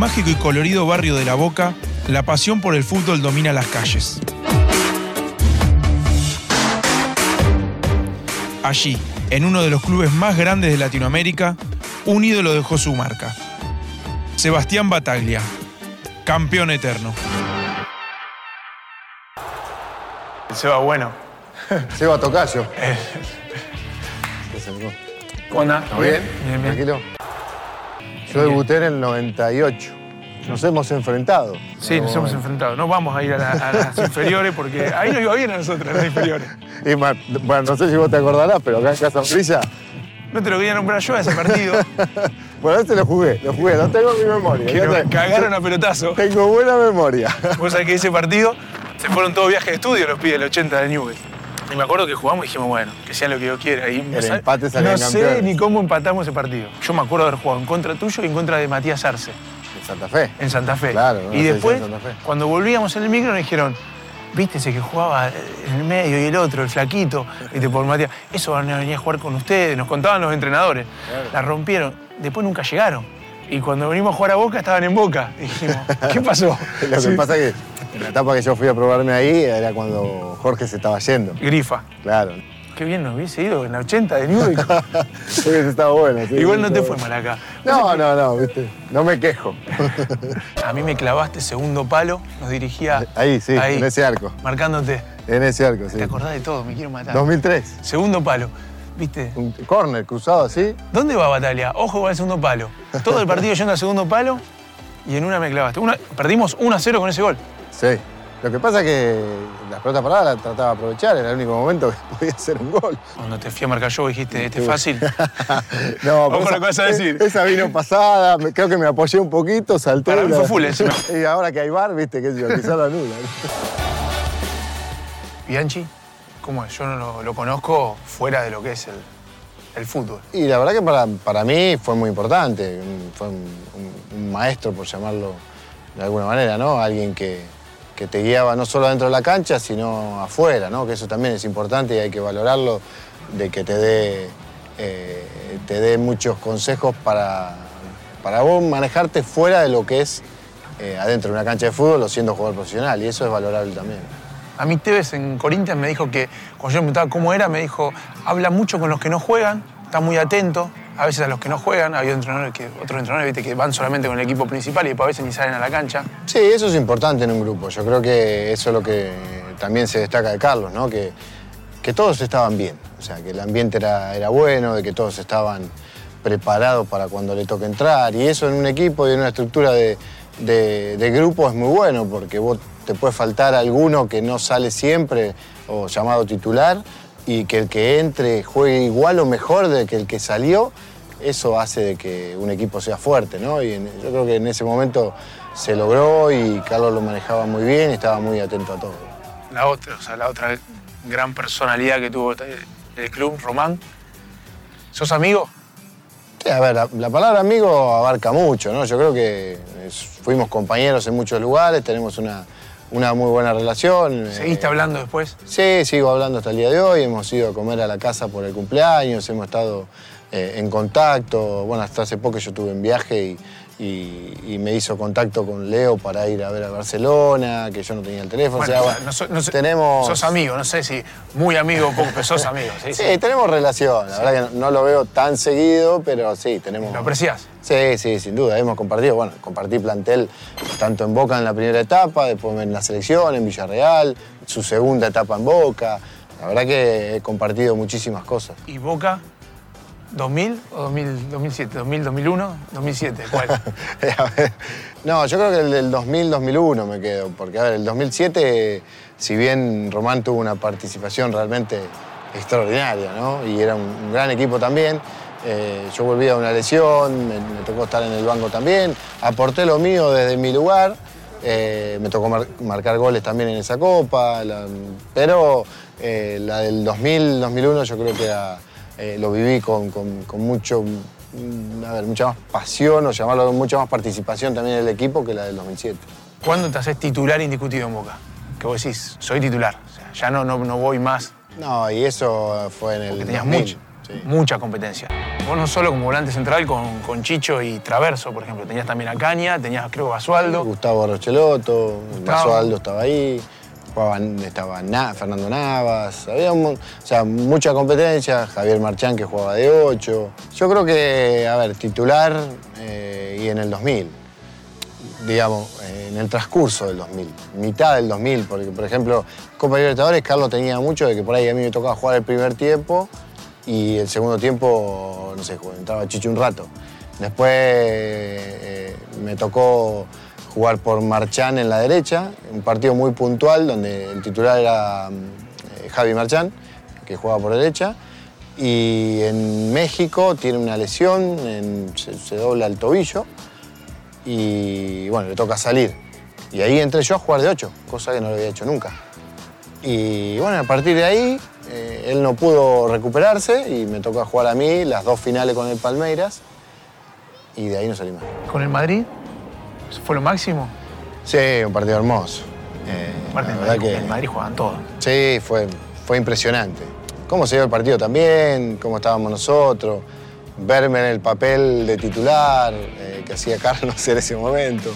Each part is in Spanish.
Mágico y colorido barrio de La Boca, la pasión por el fútbol domina las calles. Allí, en uno de los clubes más grandes de Latinoamérica, un ídolo dejó su marca. Sebastián Bataglia, campeón eterno. Seba, bueno. Seba Tocayo. ¿Cómo andás? ¿Todo bien? Bien, bien. Tranquilo. Yo debuté en el 98. Nos hemos enfrentado. Sí, nos hemos enfrentado. No vamos a ir a, la- a las inferiores porque ahí nos iba bien a nosotros, a las inferiores. Y más, bueno, no sé si vos te acordarás, pero acá en Casa Brilla. No te lo quería nombrar yo a ese partido. Bueno, este lo jugué, lo jugué, lo tengo en mi memoria. Que nos cagaron a pelotazo. Tengo buena memoria. Vos sabés que ese partido se fueron todos viajes de estudio los pibes del 80 de Newell. Y me acuerdo que jugamos y dijimos, bueno, que sea lo que yo quiera. Y El ¿sabes? empate No salían sé ni cómo empatamos ese partido. Yo me acuerdo de haber jugado en contra tuyo y en contra de Matías Arce, En Santa Fe. en Santa Fe. Claro, no y después, cuando volvíamos en el micro, nos dijeron, viste ese que jugaba en el medio y el otro, el flaquito, viste, por Matías. Eso van a venir a jugar con ustedes, nos contaban los entrenadores. La rompieron. Después nunca llegaron. Y cuando venimos a jugar a Boca, estaban en Boca. Y dijimos, ¿qué pasó? Lo que Sí. pasa es que en la etapa que yo fui a probarme ahí era cuando Jorge se estaba yendo. Grifa. Claro. Qué bien nos hubiese ido en la 80 de Newell. Hubiese estado bueno. sí, Igual no te fue mal acá. No, no, no, viste. No me quejo. A mí me clavaste segundo palo, nos dirigía. Ahí, sí, en ese arco. Marcándote. En ese arco, sí. Te acordás de todo, me quiero matar. 2003. Segundo palo. ¿Viste? Un corner cruzado así. ¿Dónde va Batalia? Ojo con el segundo palo. Todo el partido yendo al segundo palo y en una me clavaste. Una- perdimos 1 a 0 con ese gol. Sí. Lo que pasa es que las pelotas paradas las trataba de aprovechar, era el único momento que podía hacer un gol. Cuando te fui a marcar yo dijiste, este es fácil. No, pero lo que vas a decir. Esa vino pasada, creo que me apoyé un poquito, salté. Para mí la- fue full encima. Y ahora que hay bar, viste, que yo, quizá lo anula. Bianchi, ¿cómo es? Yo no lo, conozco fuera de lo que es el, fútbol. Y la verdad que para, para mí fue muy importante, fue un maestro, por llamarlo de alguna manera, ¿no? Alguien que, que te guiaba no solo dentro de la cancha, sino afuera, ¿no? Que eso también es importante y hay que valorarlo, de que te dé, eh, te dé muchos consejos para, para vos manejarte fuera de lo que es eh, adentro de una cancha de fútbol o siendo jugador profesional, y eso es valorable también. A mí Tevez en Corinthians me dijo que, cuando yo me preguntaba cómo era, me dijo, habla mucho con los que no juegan, está muy atento, a veces a los que no juegan, había entrenadores que, otros entrenadores ¿viste? que van solamente con el equipo principal y después a veces ni salen a la cancha. Sí, eso es importante en un grupo. Yo creo que eso es lo que también se destaca de Carlos, ¿no? Que, que todos estaban bien. O sea, que el ambiente era, era bueno, de que todos estaban preparados para cuando le toque entrar. Y eso en un equipo y en una estructura de, de- de grupo es muy bueno, porque vos te puede faltar alguno que no sale siempre, o llamado titular, y que el que entre juegue igual o mejor de que el que salió, eso hace de que un equipo sea fuerte, ¿no? Y en- yo creo que en ese momento se logró y Carlos lo manejaba muy bien y estaba muy atento a todo. La otra, o sea, la otra gran personalidad que tuvo el club, Román. ¿Sos amigo? Sí, a ver, la, la palabra amigo abarca mucho, ¿no? Yo creo que es- fuimos compañeros en muchos lugares, tenemos una, una muy buena relación. ¿Seguiste Eh, hablando después? Sí, sigo hablando hasta el día de hoy. Hemos ido a comer a la casa por el cumpleaños, hemos estado eh, en contacto. Bueno, hasta hace poco yo estuve en viaje y, y- y me hizo contacto con Leo para ir a ver a Barcelona, que yo no tenía el teléfono. Bueno, o sea, o sea, bueno, no so- no sé- tenemos... Sos amigo, no sé si muy amigo o poco, pero sos amigo. Sí, Sí, tenemos relación. La verdad que no, no lo veo tan seguido, pero sí, tenemos... ¿Lo apreciás? Sí, sí, sin duda. Hemos compartido, bueno, compartí plantel tanto en Boca en la primera etapa, después en la selección, en Villarreal, su segunda etapa en Boca. La verdad que he compartido muchísimas cosas. ¿Y Boca? ¿2000 o 2000, 2007? ¿2000, 2001? ¿2007? ¿Cuál? Ver, no, yo creo que el del 2000-2001 me quedo, porque a ver, el 2007, si bien Román tuvo una participación realmente extraordinaria, ¿no? Y era un, gran equipo también, eh, yo volví a una lesión, me, tocó estar en el banco también, aporté lo mío desde mi lugar, eh, me tocó mar- marcar goles también en esa copa, pero eh, la del 2000-2001 yo creo que era, eh, lo viví con, con- con mucho, mm, a ver, mucha más pasión o llamarlo mucha más participación también del equipo que la del 2007. ¿Cuándo te haces titular indiscutido en Boca? Que vos decís, soy titular. O sea, ya no, no, no voy más. No, y eso fue en el Porque tenías 2000. mucho. Mucha competencia. Vos no solo como volante central con, con Chicho y Traverso, por ejemplo. Tenías también a Caña, tenías creo Basualdo. Gustavo Rocheloto. Basualdo estaba ahí, jugaban, estaba Na- Fernando Navas, había un o sea, mucha competencia, Javier Marchán que jugaba de 8. Yo creo que, a ver, titular eh, y en el 2000, digamos, en el transcurso del 2000, mitad del 2000, porque por ejemplo, Copa Libertadores, Carlos tenía mucho de que por ahí a mí me tocaba jugar el primer tiempo y el segundo tiempo, no sé, entraba Chicho un rato. Después eh, me tocó jugar por Marchán en la derecha, un partido muy puntual donde el titular era mm, eh, Javi Marchán, que jugaba por derecha. Y en México tiene una lesión, en- se, se dobla el tobillo y bueno, le toca salir. Y ahí entré yo a jugar de 8, cosa que no lo había hecho nunca. Y bueno, a partir de ahí, eh, él no pudo recuperarse y me toca jugar a mí las dos finales con el Palmeiras y de ahí no salí más. Con el Madrid. ¿Eso fue lo máximo? Sí, un partido hermoso. Eh, Aparte, en verdad Madrid, que- en Madrid jugaban todo. Sí, fue, fue impresionante. Cómo se dio el partido también, cómo estábamos nosotros, verme en el papel de titular eh, que hacía Carlos en ese momento.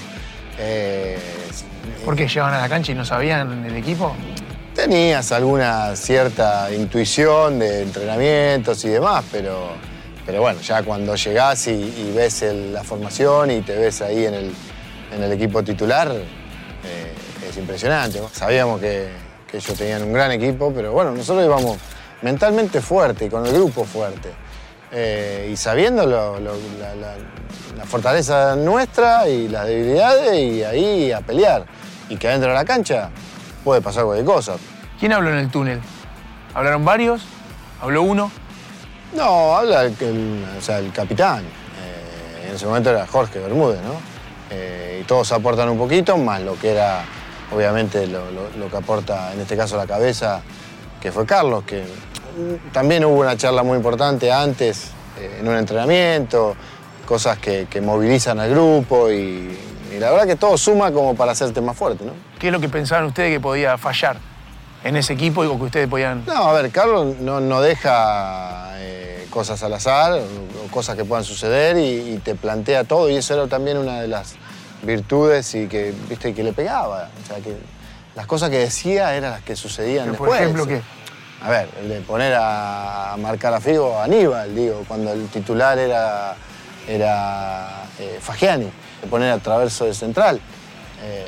Eh, ¿Por qué llegaban a la cancha y no sabían el equipo? Tenías alguna cierta intuición de entrenamientos y demás, pero, pero bueno, ya cuando llegás y, y ves el- la formación y te ves ahí en el, en el equipo titular, eh, es impresionante. Sabíamos que, que ellos tenían un gran equipo, pero bueno, nosotros íbamos mentalmente fuerte y con el grupo fuerte. Eh, y sabiendo lo- lo- la, la- la fortaleza nuestra y las debilidades y ahí a pelear. Y que adentro de la cancha puede pasar cualquier cosa. ¿Quién habló en el túnel? ¿Hablaron varios? ¿Habló uno? No, habla el, el- o sea, el capitán. Eh, en ese momento era Jorge Bermúdez, ¿no? Eh, y todos aportan un poquito, más lo que era, obviamente, lo, lo- lo que aporta, en este caso, la cabeza, que fue Carlos, que también hubo una charla muy importante antes, eh, en un entrenamiento, cosas que, que movilizan al grupo y, y la verdad que todo suma como para hacerte más fuerte, ¿no? ¿Qué es lo que pensaban ustedes que podía fallar en ese equipo y que ustedes podían... No, a ver, Carlos no, no deja eh, cosas al azar o, cosas que puedan suceder y, y te plantea todo y eso era también una de las virtudes y que, viste, que le pegaba. O sea, que las cosas que decía eran las que sucedían Pero, por después. ejemplo, ¿qué? A ver, el de poner a, a marcar a Figo a Aníbal, digo, cuando el titular era, era eh, Fagiani, de poner a Traverso de central. Eh,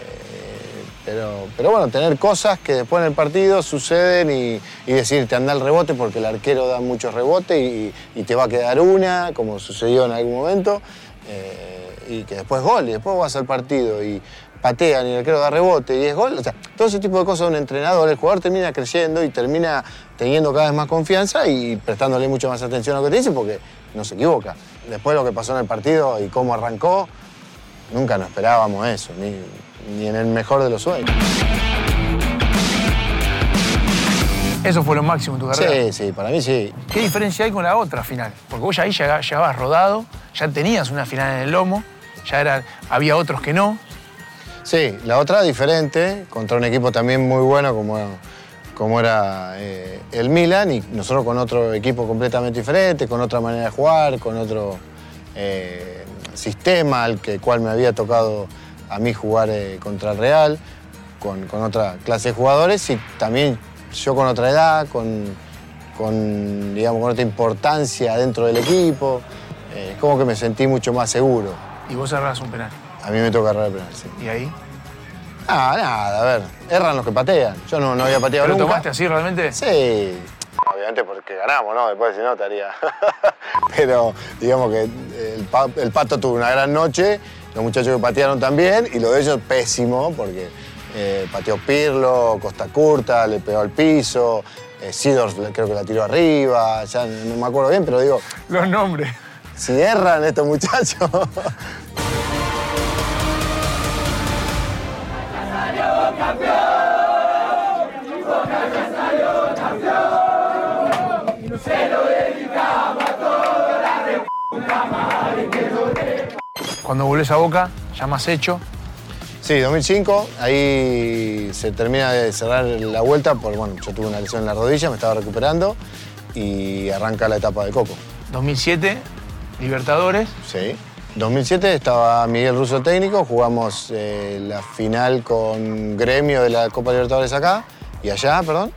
pero, pero bueno, tener cosas que después en el partido suceden y, y decir, te anda el rebote porque el arquero da muchos rebotes y, y te va a quedar una, como sucedió en algún momento, eh, y que después gol, y después vas al partido y patean y el arquero da rebote y es gol. O sea, todo ese tipo de cosas un entrenador, el jugador termina creyendo y termina teniendo cada vez más confianza y prestándole mucho más atención a lo que te dice porque no se equivoca. Después lo que pasó en el partido y cómo arrancó, nunca nos esperábamos eso, ni, ni en el mejor de los sueños. Eso fue lo máximo en tu carrera. Sí, sí, para mí sí. ¿Qué diferencia hay con la otra final? Porque vos ya ahí llega- llegabas rodado, ya tenías una final en el lomo, ya era, había otros que no. Sí, la otra diferente, contra un equipo también muy bueno como, como era eh, el Milan, y nosotros con otro equipo completamente diferente, con otra manera de jugar, con otro eh, sistema al que, cual me había tocado a mí jugar eh, contra el Real, con, con otra clase de jugadores y también yo con otra edad, con, con, digamos, con otra importancia dentro del equipo. Eh, como que me sentí mucho más seguro. Y vos cerrás un penal. A mí me toca agarrar el penal, sí. Y ahí. Ah, nada, a ver, erran los que patean. Yo no, no había pateado ¿Pero lo nunca. tomaste así realmente? Sí. Obviamente porque ganamos, ¿no? Después si no estaría. Pero digamos que el, el pato tuvo una gran noche, los muchachos que patearon también, y lo de ellos pésimo, porque eh, pateó Pirlo, Costa Curta, le pegó al piso, eh, Sidors le- creo que la tiró arriba, ya no me acuerdo bien, pero digo, Los nombres. si erran estos muchachos. Cuando volvés a Boca, ya más hecho. Sí, 2005, ahí se termina de cerrar la vuelta, por, bueno, yo tuve una lesión en la rodilla, me estaba recuperando y arranca la etapa de Coco. 2007, Libertadores. Sí. 2007 estaba Miguel Russo técnico, jugamos eh, la final con Gremio de la Copa Libertadores acá y allá, perdón,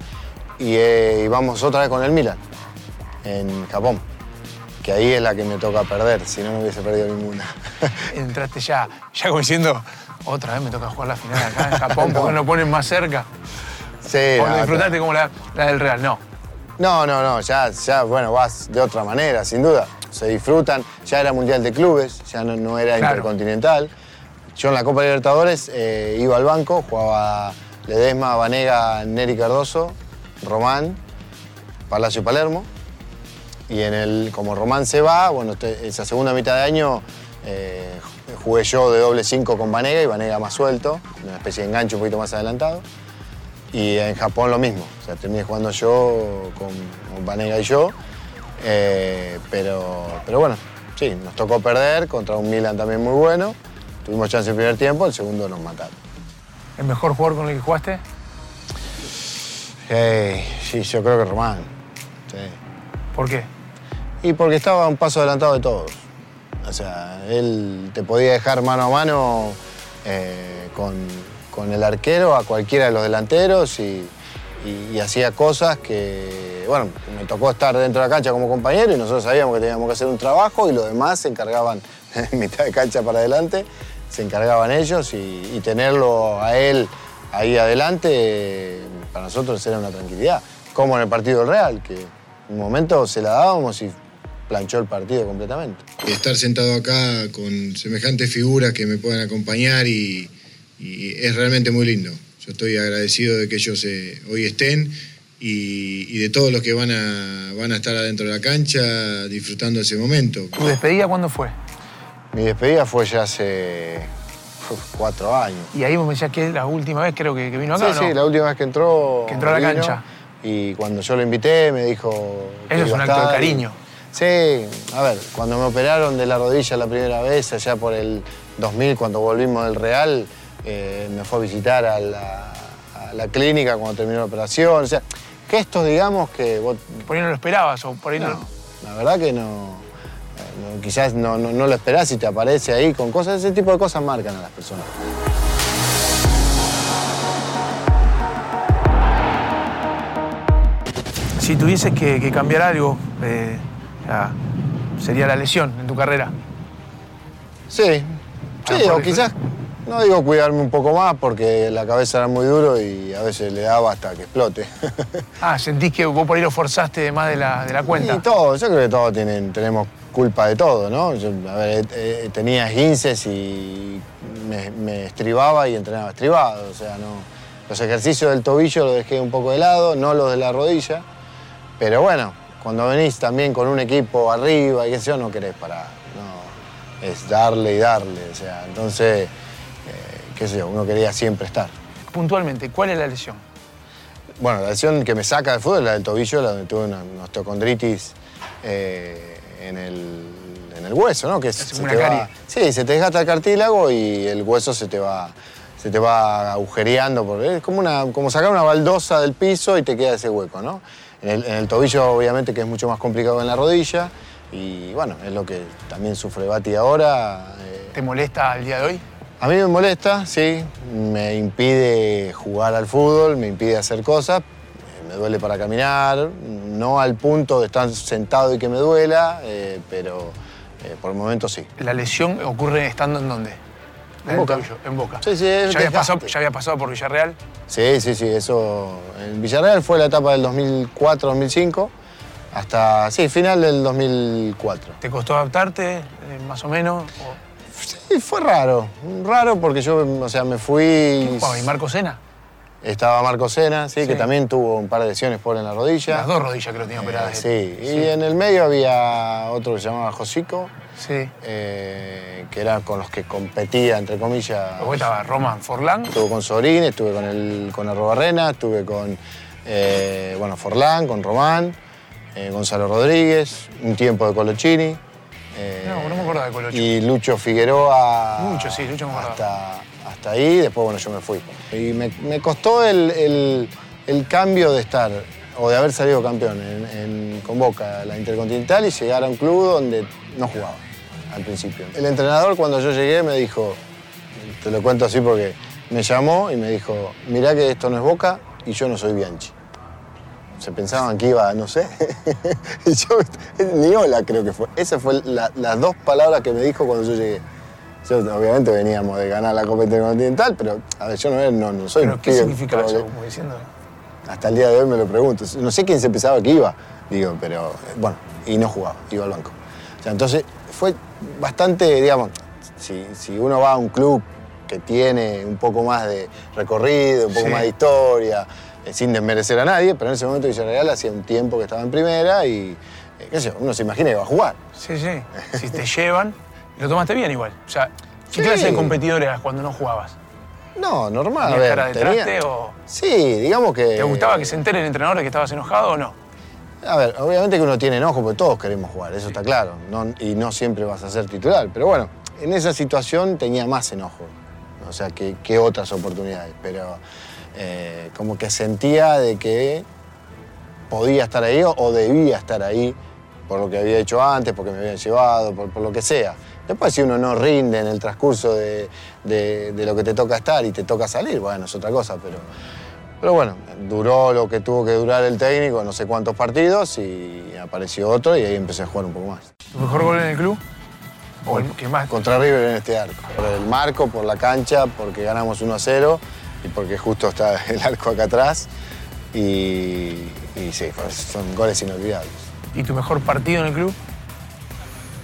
y eh, íbamos otra vez con el Milan en Japón, que ahí es la que me toca perder, si no, no hubiese perdido ninguna. Entraste ya, ya como diciendo, otra vez me toca jugar la final acá en Japón, porque nos ponen más cerca. Sí, O disfrutaste como la, la del Real, no. No, no, no, ya, ya, bueno, vas de otra manera, sin duda. Se disfrutan, ya era Mundial de Clubes, ya no, no era Claro. Intercontinental. Yo en la Copa Libertadores eh, iba al banco, jugaba Ledesma, Vanega, Neri Cardoso, Román, Palacio Palermo. Y en el, como Román se va, bueno, te- esa segunda mitad de año eh, jugué yo de doble 5 con Vanega y Vanega más suelto, una especie de enganche un poquito más adelantado. Y en Japón lo mismo, o sea, terminé jugando yo con, con Vanega y yo. Eh, pero, pero bueno, sí, nos tocó perder contra un Milan también muy bueno. Tuvimos chance el primer tiempo, el segundo nos mataron. ¿El mejor jugador con el que jugaste? Eh, sí, yo creo que Román. sí. ¿Por qué? Y porque estaba un paso adelantado de todos. O sea, él te podía dejar mano a mano eh, con, con el arquero a cualquiera de los delanteros y, hacía cosas que, bueno, me tocó estar dentro de la cancha como compañero y nosotros sabíamos que teníamos que hacer un trabajo y los demás se encargaban, en mitad de cancha para adelante, se encargaban ellos y, y tenerlo a él ahí adelante para nosotros era una tranquilidad. Como en el partido del Real, que en un momento se la dábamos y planchó el partido completamente. Estar sentado acá con semejantes figuras que me puedan acompañar y, y es realmente muy lindo. Yo estoy agradecido de que ellos eh, hoy estén y, y de todos los que van a, van a estar adentro de la cancha disfrutando ese momento. ¿Tu despedida cuándo fue? Mi despedida fue ya hace cuatro años. Y ahí vos me decías que es la última vez creo que, que vino acá, sí, ¿o no? sí, la última vez que entró. Que entró a la vino, cancha. Y cuando yo lo invité me dijo. que Eso es iba un a acto de cariño. Sí, a ver, cuando me operaron de la rodilla la primera vez, allá por el 2000, cuando volvimos del Real, eh, me fue a visitar a la, a la clínica cuando terminó la operación. O sea, gestos, digamos, que vos Por ahí no lo esperabas o por ahí no. no, la verdad que no. no, quizás no, no, no lo esperás y te aparece ahí con cosas. Ese tipo de cosas marcan a las personas. Si tuvieses que, que cambiar algo, eh, sería la lesión en tu carrera. Sí, sí, o quizás, no digo cuidarme un poco más porque la cabeza era muy duro y a veces le daba hasta que explote. Ah, sentís que vos por ahí lo forzaste más de la, de la cuenta. Y todo, yo creo que todos tienen, tenemos culpa de todo, ¿no? Yo, a ver, eh, eh, tenía esguinces y me, me estribaba y entrenaba estribado, o sea, no. Los ejercicios del tobillo los dejé un poco de lado, no los de la rodilla. Pero bueno, cuando venís también con un equipo arriba y yo, no querés parar. No, es darle y darle. O sea, entonces, eh, qué sé yo, uno quería siempre estar. Puntualmente, ¿cuál es la lesión? Bueno, la lesión que me saca del fútbol es la del tobillo, la donde tuve una, una osteocondritis eh, en, el, en el hueso, ¿no? Que se como te una va- sí, se te desgasta el cartílago y el hueso se te va, se te va agujereando. Porque es como, una, como sacar una baldosa del piso y te queda ese hueco, ¿no? En el, en el tobillo, obviamente, que es mucho más complicado que en la rodilla. Y bueno, es lo que también sufre Bati ahora. eh, ¿Te molesta el día de hoy? a mí me molesta, sí, me impide jugar al fútbol, me impide hacer cosas, me duele para caminar, no al punto de estar sentado y que me duela, eh, pero eh, por el momento sí. ¿La lesión ocurre estando en dónde? En Boca. en Boca. Sí, sí, ¿Ya había, pasado, ya había pasado por Villarreal? Sí, sí, sí, eso. En Villarreal fue la etapa del 2004-2005, hasta, sí, final del 2004. ¿Te costó adaptarte, eh, más o menos? ¿O- Sí, fue raro, raro porque yo, o sea, me fui... ¿Y Marco Sena? Estaba Marco Sena, sí, Sí. que también tuvo un par de lesiones por en la rodilla. Las dos rodillas creo que tenía Eh, operadas. sí, y en el medio había otro que se llamaba Josico, Sí. eh, que era con los que competía, entre comillas. Luego estaba Roman Forlán. Estuve con Sorín, estuve con el con Arrobarrena, estuve con eh, bueno, Forlán, con Román, Gonzalo Rodríguez, un tiempo de Colochini. No, no me acordaba de Colocho. Y Lucho Figueroa. Lucho, sí, Lucho me acordaba. hasta, hasta ahí, después bueno, yo me fui. Y me, costó el, el- el cambio de estar o de haber salido campeón en, en- con Boca la Intercontinental y llegar a un club donde no jugaba al principio. El entrenador cuando yo llegué me dijo, te lo cuento así porque me llamó y me dijo, mirá que esto no es Boca y yo no soy Bianchi. Se pensaban que iba, no sé. y yo, ni hola creo que fue. Esas fueron las dos palabras que me dijo cuando yo llegué. Yo, obviamente veníamos de ganar la Copa Intercontinental, pero a ver, yo no, no, no soy ¿Pero un qué pibe significa eso? Como diciendo. hasta el día de hoy me lo pregunto. No sé quién se pensaba que iba, digo, pero eh, bueno, y no jugaba, iba al banco. O sea, entonces fue bastante, digamos, si, si uno va a un club que tiene un poco más de recorrido, un poco Sí. más de historia, eh, sin desmerecer a nadie, pero en ese momento Villarreal hacía un tiempo que estaba en primera y, eh, qué sé yo, uno se imagina que va a jugar. Sí, sí. Si te llevan, lo tomaste bien igual. O sea, ¿qué Sí. clase de competidor eras cuando no jugabas? No, normal. A ¿Tenías ver, cara de tenía- traste o Sí, digamos que... te gustaba que se entere el entrenador de que estabas enojado o no? A ver, obviamente que uno tiene enojo porque todos queremos jugar, eso está claro. no- y no siempre vas a ser titular. Pero bueno, en esa situación tenía más enojo. O sea, que, que otras oportunidades. Pero eh, como que sentía de que podía estar ahí o, o debía estar ahí por lo que había hecho antes, porque me habían llevado, por, por lo que sea. Después, si uno no rinde en el transcurso de, de- de lo que te toca estar y te toca salir, bueno, es otra cosa, pero. Pero bueno, duró lo que tuvo que durar el técnico, no sé cuántos partidos, y apareció otro y ahí empecé a jugar un poco más. ¿Tu mejor gol en el club? ¿O el que más? Contra River en este arco. Por el marco, por la cancha, porque ganamos 1 a 0 y porque justo está el arco acá atrás. Y, y sí, fue- son goles inolvidables. ¿Y tu mejor partido en el club?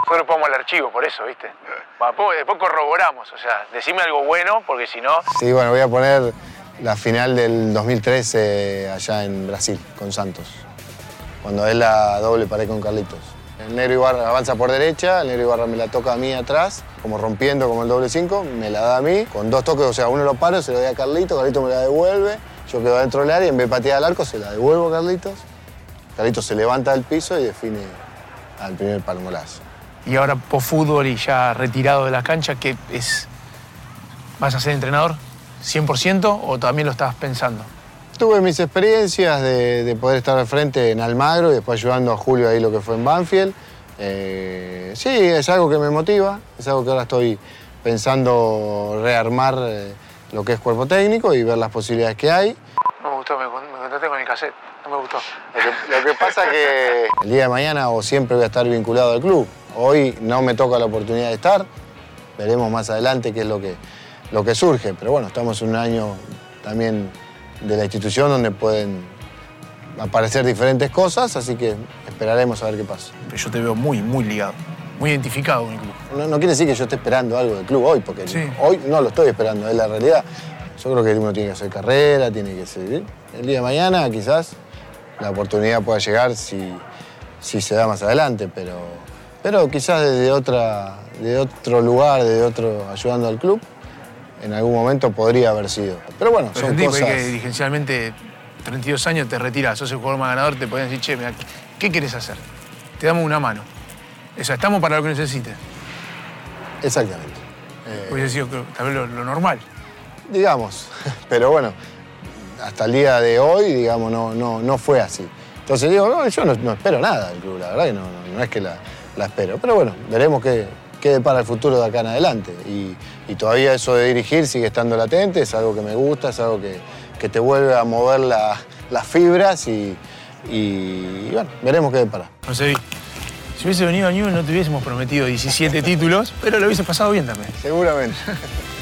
Nosotros ponemos el archivo, por eso, ¿viste? Después, después corroboramos, o sea, decime algo bueno, porque si no... Sí, bueno, voy a poner la final del 2013 allá en Brasil, con Santos. Cuando es la doble pared con Carlitos. El negro Ibarra avanza por derecha, el negro Ibarra me la toca a mí atrás, como rompiendo como el doble 5, me la da a mí, con dos toques, o sea, uno lo paro, se lo doy a Carlitos, Carlitos me la devuelve, yo quedo dentro del área y en vez de patear al arco se la devuelvo a Carlitos. Carlitos se levanta del piso y define al primer palmolazo. Y ahora, post fútbol y ya retirado de la cancha, ¿qué es? ¿Vas a ser entrenador 100% o también lo estabas pensando? Tuve mis experiencias de, de poder estar al frente en Almagro y después ayudando a Julio ahí lo que fue en Banfield. Eh, sí, es algo que me motiva, es algo que ahora estoy pensando rearmar eh, lo que es cuerpo técnico y ver las posibilidades que hay. No me gustó, me, me contaste con el cassette, no me gustó. Lo que, lo que pasa que el día de mañana o siempre voy a estar vinculado al club. Hoy no me toca la oportunidad de estar, veremos más adelante qué es lo que, lo que surge. Pero bueno, estamos en un año también de la institución donde pueden aparecer diferentes cosas, así que esperaremos a ver qué pasa. Pero yo te veo muy, muy ligado, muy identificado con el club. No, no quiere decir que yo esté esperando algo del club hoy, porque Sí. hoy no lo estoy esperando, es la realidad. Yo creo que uno tiene que hacer carrera, tiene que seguir. El día de mañana quizás la oportunidad pueda llegar si, si se da más adelante, pero, pero quizás desde otra, de otro lugar, de otro, ayudando al club, en algún momento podría haber sido. Pero bueno, Pero son cosas... que dirigencialmente, 32 años, te retiras, sos el jugador más ganador, te pueden decir, che, mira, ¿qué quieres hacer? Te damos una mano. O sea, estamos para lo que necesites. Exactamente. Eh, Hubiese sido tal vez lo, lo normal. digamos. Pero bueno, hasta el día de hoy, digamos, no, no, no fue así. Entonces digo, no, yo no, no espero nada del club, la verdad que no, no, no es que la, la espero. Pero bueno, veremos qué, qué depara el futuro de acá en adelante. Y, y todavía eso de dirigir sigue estando latente, es algo que me gusta, es algo que, que te vuelve a mover la- las fibras y, y, bueno, veremos qué depara. José si hubiese venido a Newell no te hubiésemos prometido 17 títulos, pero lo hubiese pasado bien también. Seguramente.